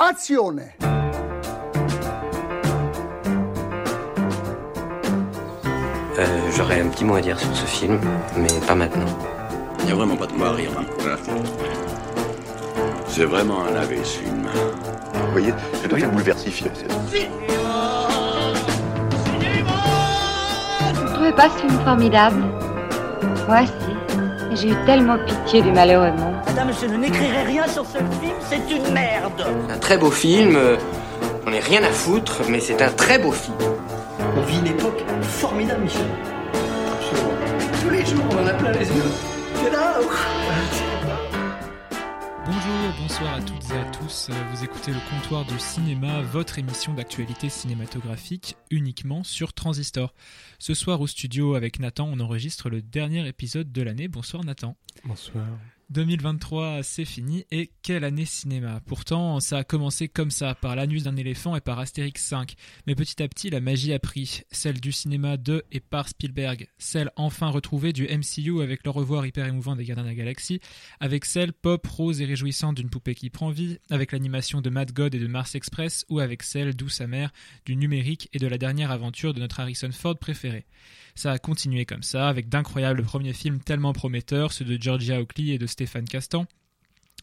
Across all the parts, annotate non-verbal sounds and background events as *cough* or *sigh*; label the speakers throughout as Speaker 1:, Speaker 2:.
Speaker 1: Azione
Speaker 2: Euh, J'aurais un petit mot à dire sur ce film, mais pas maintenant.
Speaker 3: Il n'y a vraiment pas de quoi à rire. hein. C'est vraiment un lavé ce film.
Speaker 4: Vous voyez, c'est très bouleversifié.
Speaker 5: Vous ne trouvez pas ce film formidable? Moi, si. J'ai eu tellement pitié du malheureux monde.
Speaker 6: Madame, je n'écrirai rien sur ce film, c'est une merde.
Speaker 2: Un très beau film, euh, on n'est rien à foutre, mais c'est un très beau film.
Speaker 7: On vit une époque formidable, Michel. Absolument. Tous les jours, on en a plein les yeux. C'est là.
Speaker 8: Bonjour, bonsoir à toutes et à tous. Vous écoutez le comptoir du cinéma, votre émission d'actualité cinématographique uniquement sur Transistor. Ce soir au studio avec Nathan, on enregistre le dernier épisode de l'année. Bonsoir Nathan.
Speaker 9: Bonsoir.
Speaker 8: 2023, c'est fini et quelle année cinéma? Pourtant, ça a commencé comme ça, par l'anus d'un éléphant et par Astérix 5. Mais petit à petit, la magie a pris. Celle du cinéma de et par Spielberg. Celle enfin retrouvée du MCU avec le revoir hyper émouvant des Gardiens de la Galaxie. Avec celle pop, rose et réjouissante d'une poupée qui prend vie. Avec l'animation de Mad God et de Mars Express. Ou avec celle douce amère du numérique et de la dernière aventure de notre Harrison Ford préféré. Ça a continué comme ça, avec d'incroyables premiers films tellement prometteurs, ceux de Georgia Oakley et de Stéphane Castan,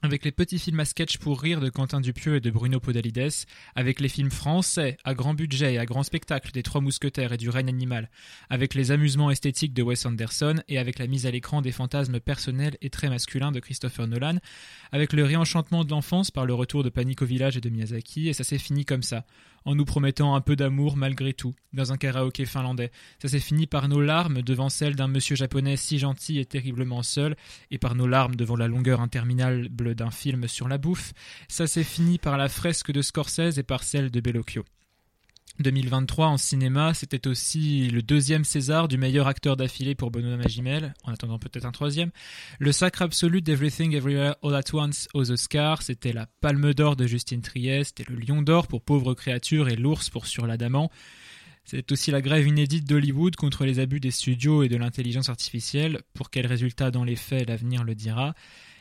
Speaker 8: avec les petits films à sketch pour rire de Quentin Dupieux et de Bruno Podalides, avec les films français à grand budget et à grand spectacle des Trois Mousquetaires et du règne animal, avec les amusements esthétiques de Wes Anderson et avec la mise à l'écran des fantasmes personnels et très masculins de Christopher Nolan, avec le réenchantement de l'enfance par le retour de Panic au village et de Miyazaki, et ça s'est fini comme ça, en nous promettant un peu d'amour malgré tout, dans un karaoké finlandais. Ça s'est fini par nos larmes devant celle d'un monsieur japonais si gentil et terriblement seul, et par nos larmes devant la longueur interminable d'un film sur la bouffe. Ça s'est fini par la fresque de Scorsese et par celle de Bellocchio. 2023 en cinéma, c'était aussi le deuxième César du meilleur acteur d'affilée pour Benoît Magimel, en attendant peut-être un troisième. Le sacre absolu d'Everything Everywhere All at Once aux Oscars, c'était la Palme d'Or de Justine Trieste et le Lion d'Or pour Pauvre créature et l'Ours pour Sur l'Adamant. C'est aussi la grève inédite d'Hollywood contre les abus des studios et de l'intelligence artificielle. Pour quel résultat dans les faits, l'avenir le dira.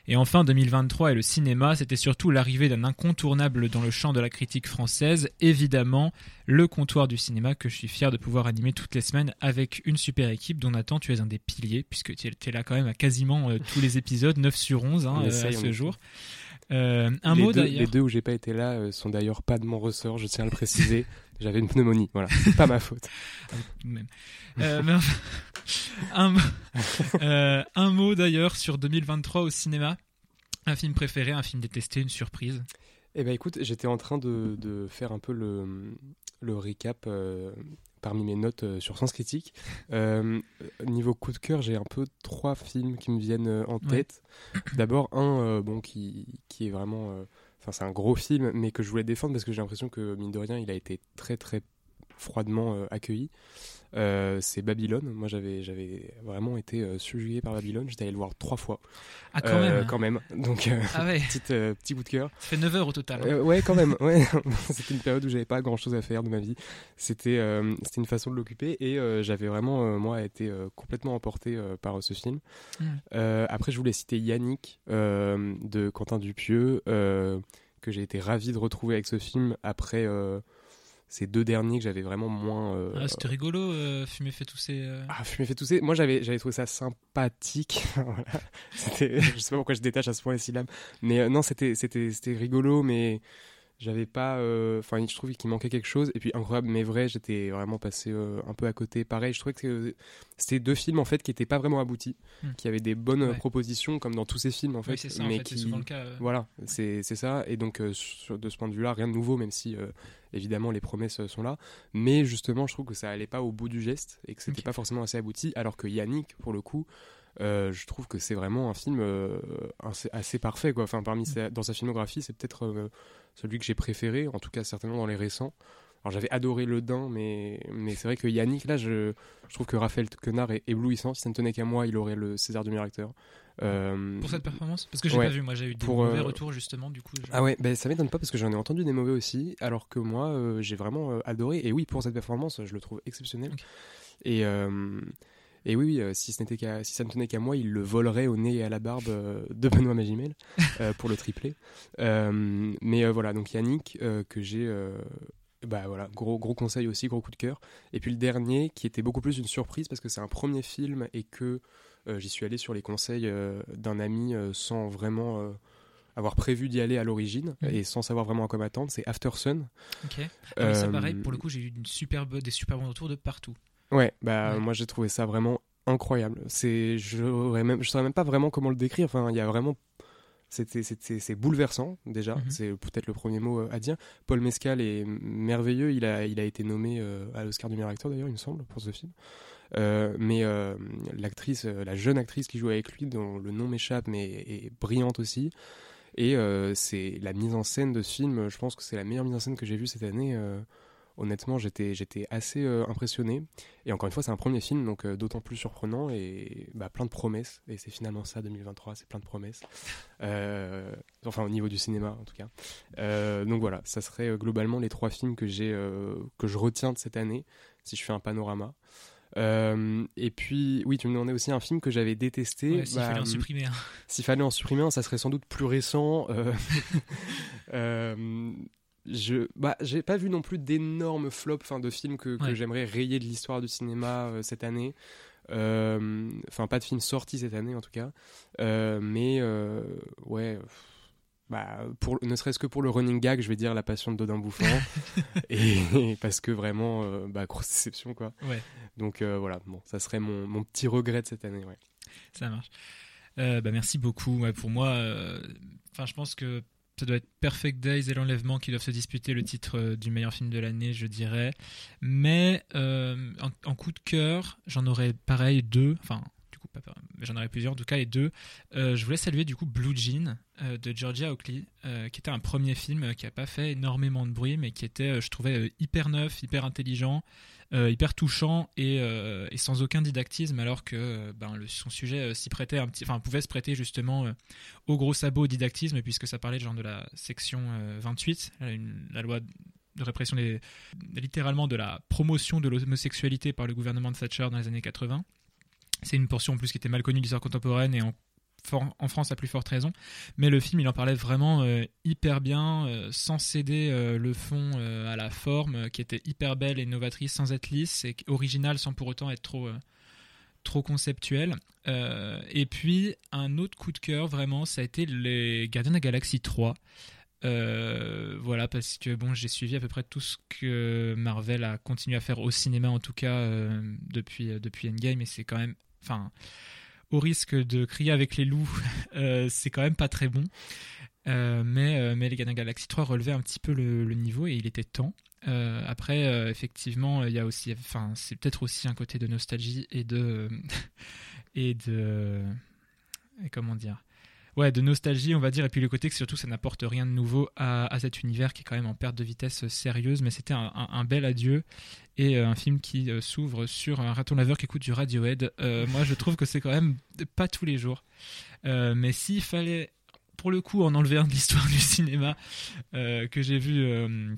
Speaker 8: Et enfin, 2023 et le cinéma, c'était surtout l'arrivée d'un incontournable dans le champ de la critique française, évidemment, le comptoir du cinéma que je suis fier de pouvoir animer toutes les semaines avec une super équipe dont Nathan, tu es un des piliers, puisque tu es là quand même à quasiment euh, tous les épisodes, 9 sur 11 hein, euh, à ce jour. Euh, un
Speaker 9: les
Speaker 8: mot
Speaker 9: deux,
Speaker 8: d'ailleurs.
Speaker 9: Les deux où j'ai pas été là euh, sont d'ailleurs pas de mon ressort, je tiens à le préciser. *laughs* J'avais une pneumonie, voilà, c'est pas ma faute.
Speaker 8: même. Euh, mais enfin, *laughs* un, euh, un mot d'ailleurs sur 2023 au cinéma. Un film préféré, un film détesté, une surprise.
Speaker 9: Eh ben écoute, j'étais en train de, de faire un peu le, le recap euh, parmi mes notes euh, sur Sens Critique. Euh, niveau coup de cœur, j'ai un peu trois films qui me viennent en
Speaker 8: Ouais.
Speaker 9: tête. D'abord un bon qui, qui est vraiment, enfin c'est un gros film, mais que je voulais défendre parce que j'ai l'impression que mine de rien, il a été très très froidement euh, accueilli. Euh, c'est Babylone. Moi, j'avais, j'avais vraiment été euh, subjugué par Babylone. J'étais allé le voir trois fois.
Speaker 8: Ah, quand
Speaker 9: Euh,
Speaker 8: même. hein.
Speaker 9: Quand même. Donc, euh,
Speaker 8: Ah ouais, *laughs*
Speaker 9: petite, euh, petit coup de cœur.
Speaker 8: ça fait 9 heures au total. hein.
Speaker 9: Euh, ouais, quand même. Ouais. *laughs* c'était une période où j'avais pas grand chose à faire de ma vie. C'était, euh, c'était une façon de l'occuper et euh, j'avais vraiment, euh, moi, été euh, complètement emporté euh, par euh, ce film.
Speaker 8: Mm.
Speaker 9: Euh, après, je voulais citer Yannick euh, de Quentin Dupieux, euh, que j'ai été ravi de retrouver avec ce film après euh, ces deux derniers que j'avais vraiment moins. euh,
Speaker 8: Ah, C'était rigolo, euh, fumer fait tousser. euh.
Speaker 9: ah, fumer fait tousser. Moi, j'avais, j'avais trouvé ça sympathique. *laughs* Voilà. C'était, *laughs* je sais pas pourquoi je détache à ce point les syllabes, mais euh, non, c'était, c'était, c'était rigolo, mais j'avais pas. euh, Enfin, je trouvais qu'il manquait quelque chose. Et puis, incroyable, mais vrai, j'étais vraiment passé euh, un peu à côté. Pareil, je trouvais que euh, c'était deux films en fait qui étaient pas vraiment aboutis,
Speaker 8: Hmm.
Speaker 9: qui avaient des bonnes
Speaker 8: Ouais.
Speaker 9: propositions, comme dans tous ces films en fait,
Speaker 8: Oui, c'est ça, en
Speaker 9: mais
Speaker 8: fait, c'est
Speaker 9: qui,
Speaker 8: souvent le cas.
Speaker 9: voilà, c'est c'est ça. Et donc, sur- de ce point de vue-là, rien de nouveau, même si évidemment les promesses sont là. Mais justement, je trouve que ça allait pas au bout du geste et que c'était
Speaker 8: Ok.
Speaker 9: pas forcément assez abouti. Alors que Yannick, pour le coup, euh, je trouve que c'est vraiment un film euh, assez, parfait. Quoi. Enfin, parmi sa- dans sa filmographie, c'est peut-être euh, celui que j'ai préféré, en tout cas certainement dans les récents. Alors j'avais adoré Le Dain, mais, mais c'est vrai que Yannick, là, je, je trouve que Raphaël Quenard est éblouissant. Si ça ne tenait qu'à moi, il aurait le César du meilleur acteur. Euh,
Speaker 8: Pour cette performance Parce que j'ai
Speaker 9: ouais.
Speaker 8: pas vu, moi j'ai eu des
Speaker 9: Pour,
Speaker 8: mauvais
Speaker 9: euh,
Speaker 8: retours justement, du coup. je-
Speaker 9: ah ouais, ben ça m'étonne pas parce que j'en ai entendu des mauvais aussi, alors que moi euh, j'ai vraiment adoré. Et oui, pour cette performance, je le trouve exceptionnel. Et, Et oui, oui, euh, si, ce n'était qu'à- si ça ne tenait qu'à moi, il le volerait au nez et à la barbe euh, de Benoît Magimel euh, pour le tripler. Mais voilà, donc Yannick, que j'ai. bah voilà, gros, gros conseil aussi, gros coup de cœur. Et puis le dernier, qui était beaucoup plus une surprise parce que c'est un premier film et que euh, j'y suis allé sur les conseils euh, d'un ami euh, sans vraiment avoir prévu d'y aller à l'origine
Speaker 8: Mhm.
Speaker 9: et sans savoir vraiment à quoi m'attendre. C'est After Sun.
Speaker 8: Ok. Ah, mais ça, pareil, pour le coup, j'ai eu une superbe, des super bons retours de partout.
Speaker 9: Ouais, bah
Speaker 8: Ouais.
Speaker 9: moi j'ai trouvé ça vraiment incroyable. C'est, j'aurais même, je saurais même pas vraiment comment le décrire. Enfin, il y a vraiment, c'est bouleversant déjà.
Speaker 8: Mhm.
Speaker 9: C'est peut-être le premier mot euh, à dire. Paul Mescal est merveilleux. Il a, il a été nommé euh, à l'Oscar du meilleur acteur d'ailleurs, il me semble, pour ce film. Euh, mais euh, l'actrice, la jeune actrice qui joue avec lui, dont le nom m'échappe, mais est brillante aussi. Et c'est la mise en scène de ce film. Je pense que c'est la meilleure mise en scène que j'ai vue cette année. Honnêtement, j'étais, j'étais assez euh, impressionné. Et encore une fois, c'est un premier film, donc euh, d'autant plus surprenant et bah, plein de promesses. Et c'est finalement ça, 2023, c'est plein de promesses. Euh, enfin, au niveau du cinéma, en tout cas. Donc voilà, ça serait globalement les trois films que j'ai, que je retiens de cette année, si je fais un panorama. Euh, et puis, oui, tu me demandais aussi un film que j'avais détesté.
Speaker 8: Ouais, S'il
Speaker 9: Bah,
Speaker 8: fallait en supprimer un.
Speaker 9: s'il fallait en supprimer un, ça serait sans doute plus récent. Euh, *laughs* euh, je, bah, j'ai pas vu non plus d'énormes flops, enfin, de films que, que
Speaker 8: Ouais.
Speaker 9: j'aimerais rayer de l'histoire du cinéma euh, cette année. Euh, Enfin, pas de films sortis cette année en tout cas. Euh, mais ouais. Bah, pour, ne serait-ce que pour le running gag, je vais dire La Passion de Dodin Bouffant. *laughs* et, *laughs* parce que vraiment, bah, grosse déception quoi.
Speaker 8: Ouais.
Speaker 9: Donc voilà, bon, ça serait mon, mon petit regret de cette année. Ouais.
Speaker 8: Ça marche. Bah, merci beaucoup. Ouais, pour moi, enfin, je pense que ça doit être Perfect Days et l'enlèvement qui doivent se disputer le titre euh, du meilleur film de l'année, je dirais. Mais euh, en, en coup de cœur, j'en aurais pareil deux. Enfin, j'en aurais plusieurs. En tout cas, les deux. Euh, je voulais saluer du coup Blue Jean euh, de Georgia Oakley, euh, qui était un premier film qui a pas fait énormément de bruit, mais qui était, je trouvais, hyper neuf, hyper intelligent hyper touchant et, sans aucun didactisme alors que ben, son sujet s'y prêtait enfin pouvait se prêter justement au gros sabot didactisme puisque ça parlait genre de la section euh, 28 la, une- la loi de répression littéralement de la promotion de l'homosexualité par le gouvernement de Thatcher dans les années 80 c'est une portion en plus qui était mal connue de l'histoire contemporaine et en, France à plus forte raison. Mais le film il en parlait vraiment euh, hyper bien euh, sans céder euh, le fond à la forme qui était hyper belle et novatrice sans être lisse et originale sans pour autant être trop trop conceptuel et puis un autre coup de cœur vraiment ça a été les Gardiens de la Galaxie 3 Euh, voilà parce que bon j'ai suivi à peu près tout ce que Marvel a continué à faire au cinéma en tout cas depuis depuis Endgame et c'est quand même enfin au risque de crier avec les loups *laughs* euh, c'est quand même pas très bon euh, mais, euh, mais les Gardiens de la Galaxie 3 relevaient un petit peu le, niveau et il était temps. Après, effectivement, il y a aussi, enfin, c'est peut-être aussi un côté de nostalgie et de *laughs* et de comment dire, ouais, de nostalgie, on va dire, et puis le côté que surtout ça n'apporte rien de nouveau à, cet univers qui est quand même en perte de vitesse sérieuse. Mais c'était un, bel adieu et euh, un film qui euh, s'ouvre sur un raton laveur qui écoute du Radiohead. Euh, moi, je trouve que c'est quand même pas tous les jours. Euh, mais s'il fallait pour le coup en enlever un de l'histoire du cinéma euh, que j'ai vu euh,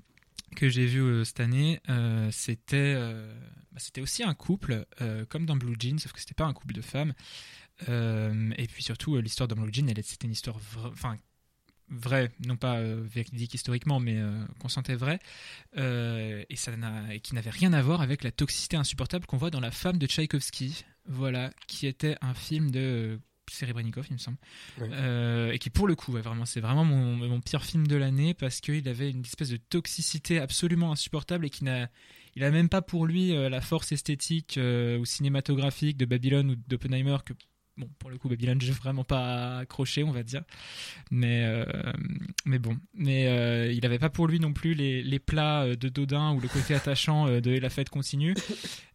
Speaker 8: que j'ai vu euh, cette année euh, c'était euh, bah, c'était aussi un couple euh, comme dans Blue Jean sauf que c'était pas un couple de femmes Euh, et puis surtout euh, l'histoire elle, c'était une histoire enfin vraie non pas euh, véridique historiquement mais euh, qu'on sentait vraie. Euh, et ça et qui n'avait rien à voir avec la toxicité insupportable qu'on voit dans La femme de Tchaïkovski. Voilà qui était un film de euh, Serebrennikov il me semble. Euh, et qui pour le coup ouais, vraiment c'est vraiment mon, mon pire film de l'année parce qu'il avait une espèce de toxicité absolument insupportable et qui n'a il a même pas pour lui euh, la force esthétique euh, ou cinématographique de Babylone ou d'Oppenheimer que bon pour le coup Babylone j'ai vraiment pas accroché on va dire. Mais euh, mais bon. Mais euh, il avait pas pour lui non plus les, les plats euh, de Dodin ou le côté attachant de la fête continue.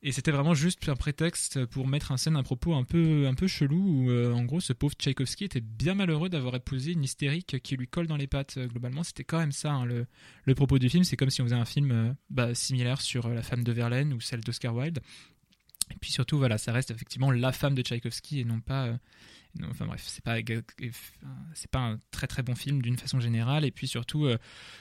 Speaker 8: Et c'était vraiment juste un prétexte pour mettre en scène un propos un peu un peu chelou où en gros ce pauvre Tchaïkovski était bien malheureux d'avoir épousé une hystérique qui lui colle dans les pattes. Globalement c'était quand même ça hein, le, le propos du film. C'est comme si on faisait un film bah, similaire sur la femme de Verlaine ou celle d'Oscar Wilde et puis surtout voilà ça reste effectivement la femme de Tchaïkovski et non pas euh, Enfin bref, c'est pas c'est pas un très très bon film d'une façon générale et puis surtout euh,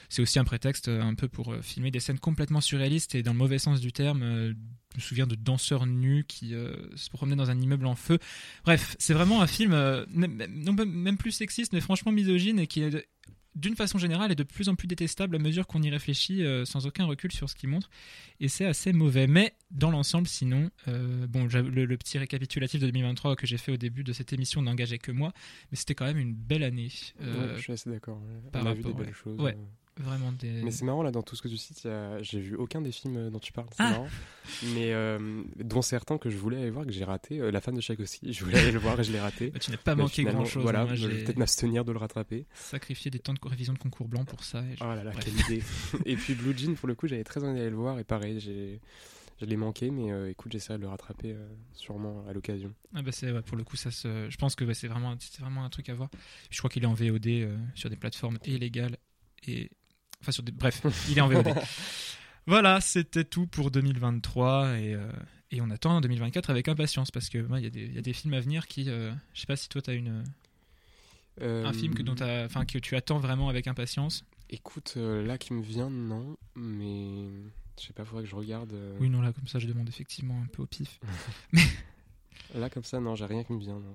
Speaker 8: c'est aussi un prétexte euh, un peu pour euh, filmer des scènes complètement surréalistes et dans le mauvais sens du terme. euh, je me souviens de danseurs nus qui euh, se promenaient dans un immeuble en feu. Bref, c'est vraiment un film euh, non, même- plus sexiste mais franchement misogyne et qui est d'une façon générale est de plus en plus détestable à mesure qu'on y réfléchit euh, sans aucun recul sur ce qu'il montre et c'est assez mauvais mais dans l'ensemble sinon euh, bon le, le petit récapitulatif de 2023 que j'ai fait au début de cette émission n'engageait que moi mais c'était quand même une belle année Euh,
Speaker 9: Ouais, je suis assez d'accord. ouais.
Speaker 8: par
Speaker 9: On a vu des belles
Speaker 8: ouais.
Speaker 9: choses.
Speaker 8: Vraiment des
Speaker 9: Mais c'est marrant là dans tout ce que tu cites, a- j'ai vu aucun des films dont tu parles, c'est
Speaker 8: Ah
Speaker 9: marrant. Mais euh, dont certains que je voulais aller voir que j'ai raté. Euh, La femme de Tchaïkovsky, je voulais aller le voir et je l'ai raté.
Speaker 8: Bah, tu n'as pas
Speaker 9: Mais
Speaker 8: manqué grand chose
Speaker 9: Voilà,
Speaker 8: moi
Speaker 9: je vais peut-être m'abstenir de le rattraper.
Speaker 8: sacrifié des temps de révision de concours blanc pour ça et je-
Speaker 9: Oh là là,
Speaker 8: Bref.
Speaker 9: quelle idée. *laughs* et puis Blue Jean, pour le coup, j'avais très envie d'aller le voir et pareil, j'ai je l'ai manqué, mais euh, écoute, j'essaierai de le rattraper euh, sûrement à l'occasion.
Speaker 8: Ah bah ouais, pour le coup ça se je pense que c'est vraiment vraiment un truc à voir. Je crois qu'il est en VOD euh, sur des plateformes illégales et enfin sur des bref, il est en VOD. *laughs* voilà, c'était tout pour 2023 et euh, et on attend 2024 avec impatience parce que ouais, il y a des il y a des films à venir qui euh, je sais pas si toi tu as une
Speaker 9: Euh,
Speaker 8: un film que dont t'as- enfin que tu attends vraiment avec impatience.
Speaker 9: Écoute, euh, là qui me vient, non, mais je sais pas, faudrait que je regarde.
Speaker 8: Oui non là comme ça je demande effectivement un peu au pif. *laughs*
Speaker 9: Là comme ça, non, j'ai rien qui me vient. non.